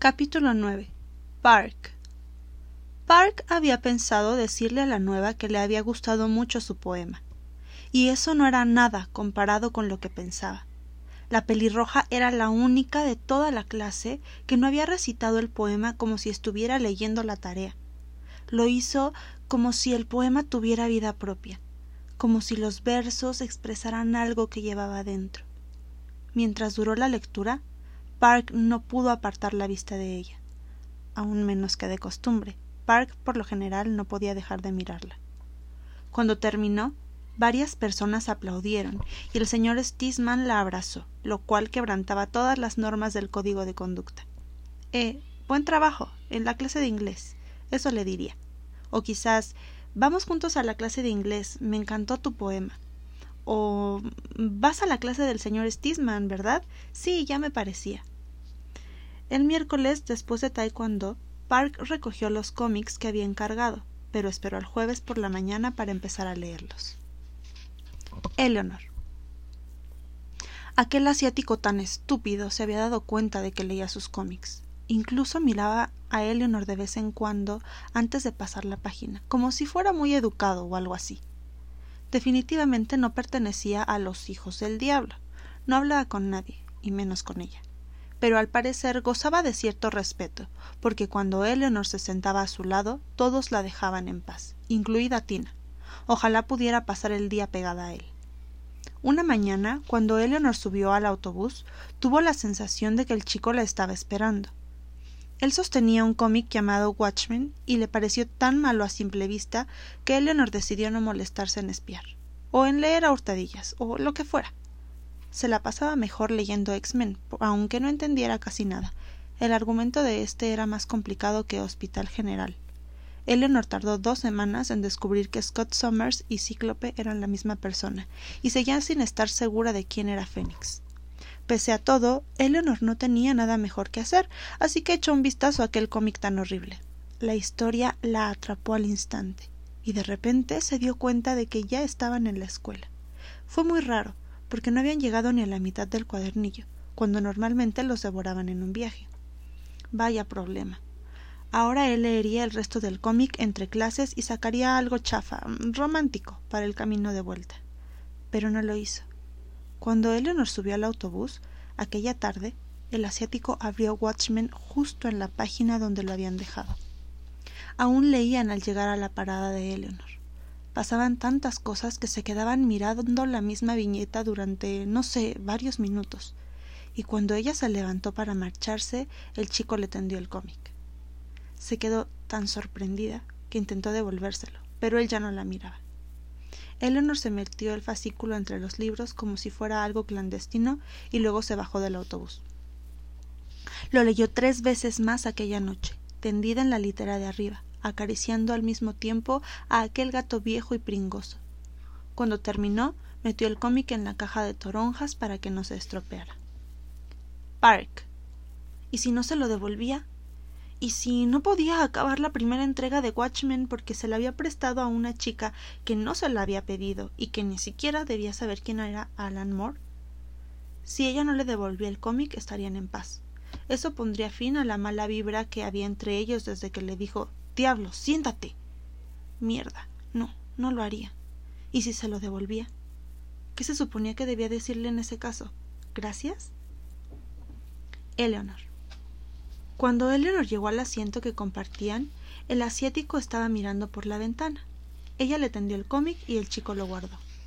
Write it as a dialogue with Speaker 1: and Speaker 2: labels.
Speaker 1: Capítulo 9. Park. Park había pensado decirle a la nueva que le había gustado mucho su poema. Y eso no era nada comparado con lo que pensaba. La pelirroja era la única de toda la clase que no había recitado el poema como si estuviera leyendo la tarea. Lo hizo como si el poema tuviera vida propia, como si los versos expresaran algo que llevaba dentro. Mientras duró la lectura, Park no pudo apartar la vista de ella. Aún menos que de costumbre. Park por lo general no podía dejar de mirarla. Cuando terminó, varias personas aplaudieron y el señor Stisman la abrazó, lo cual quebrantaba todas las normas del código de conducta. Eh, buen trabajo, en la clase de inglés. Eso le diría. O quizás, vamos juntos a la clase de inglés, me encantó tu poema. O vas a la clase del señor Stisman, ¿verdad? Sí, ya me parecía. El miércoles, después de taekwondo, Park recogió los cómics que había encargado, pero esperó al jueves por la mañana para empezar a leerlos. Eleanor. Aquel asiático tan estúpido se había dado cuenta de que leía sus cómics. Incluso miraba a Eleanor de vez en cuando antes de pasar la página, como si fuera muy educado o algo así definitivamente no pertenecía a los hijos del diablo. No hablaba con nadie, y menos con ella. Pero al parecer gozaba de cierto respeto, porque cuando Eleanor se sentaba a su lado, todos la dejaban en paz, incluida Tina. Ojalá pudiera pasar el día pegada a él. Una mañana, cuando Eleanor subió al autobús, tuvo la sensación de que el chico la estaba esperando. Él sostenía un cómic llamado Watchmen y le pareció tan malo a simple vista que Eleanor decidió no molestarse en espiar, o en leer a hurtadillas, o lo que fuera. Se la pasaba mejor leyendo X-Men, aunque no entendiera casi nada. El argumento de este era más complicado que Hospital General. Eleanor tardó dos semanas en descubrir que Scott Summers y Cíclope eran la misma persona, y seguía sin estar segura de quién era Fénix. Pese a todo, Eleanor no tenía nada mejor que hacer, así que echó un vistazo a aquel cómic tan horrible. La historia la atrapó al instante, y de repente se dio cuenta de que ya estaban en la escuela. Fue muy raro, porque no habían llegado ni a la mitad del cuadernillo, cuando normalmente los devoraban en un viaje. Vaya problema. Ahora él leería el resto del cómic entre clases y sacaría algo chafa, romántico, para el camino de vuelta. Pero no lo hizo. Cuando Eleanor subió al autobús, aquella tarde, el asiático abrió Watchmen justo en la página donde lo habían dejado. Aún leían al llegar a la parada de Eleanor. Pasaban tantas cosas que se quedaban mirando la misma viñeta durante, no sé, varios minutos. Y cuando ella se levantó para marcharse, el chico le tendió el cómic. Se quedó tan sorprendida que intentó devolvérselo, pero él ya no la miraba. Eleanor se metió el fascículo entre los libros como si fuera algo clandestino y luego se bajó del autobús. Lo leyó tres veces más aquella noche, tendida en la litera de arriba, acariciando al mismo tiempo a aquel gato viejo y pringoso. Cuando terminó, metió el cómic en la caja de toronjas para que no se estropeara. Park. ¿Y si no se lo devolvía? y si no podía acabar la primera entrega de Watchmen porque se la había prestado a una chica que no se la había pedido y que ni siquiera debía saber quién era Alan Moore. Si ella no le devolvía el cómic estarían en paz. Eso pondría fin a la mala vibra que había entre ellos desde que le dijo Diablo, siéntate. Mierda. No, no lo haría. ¿Y si se lo devolvía? ¿Qué se suponía que debía decirle en ese caso? ¿Gracias? Eleanor. Cuando Eleanor llegó al asiento que compartían, el asiático estaba mirando por la ventana. Ella le tendió el cómic y el chico lo guardó.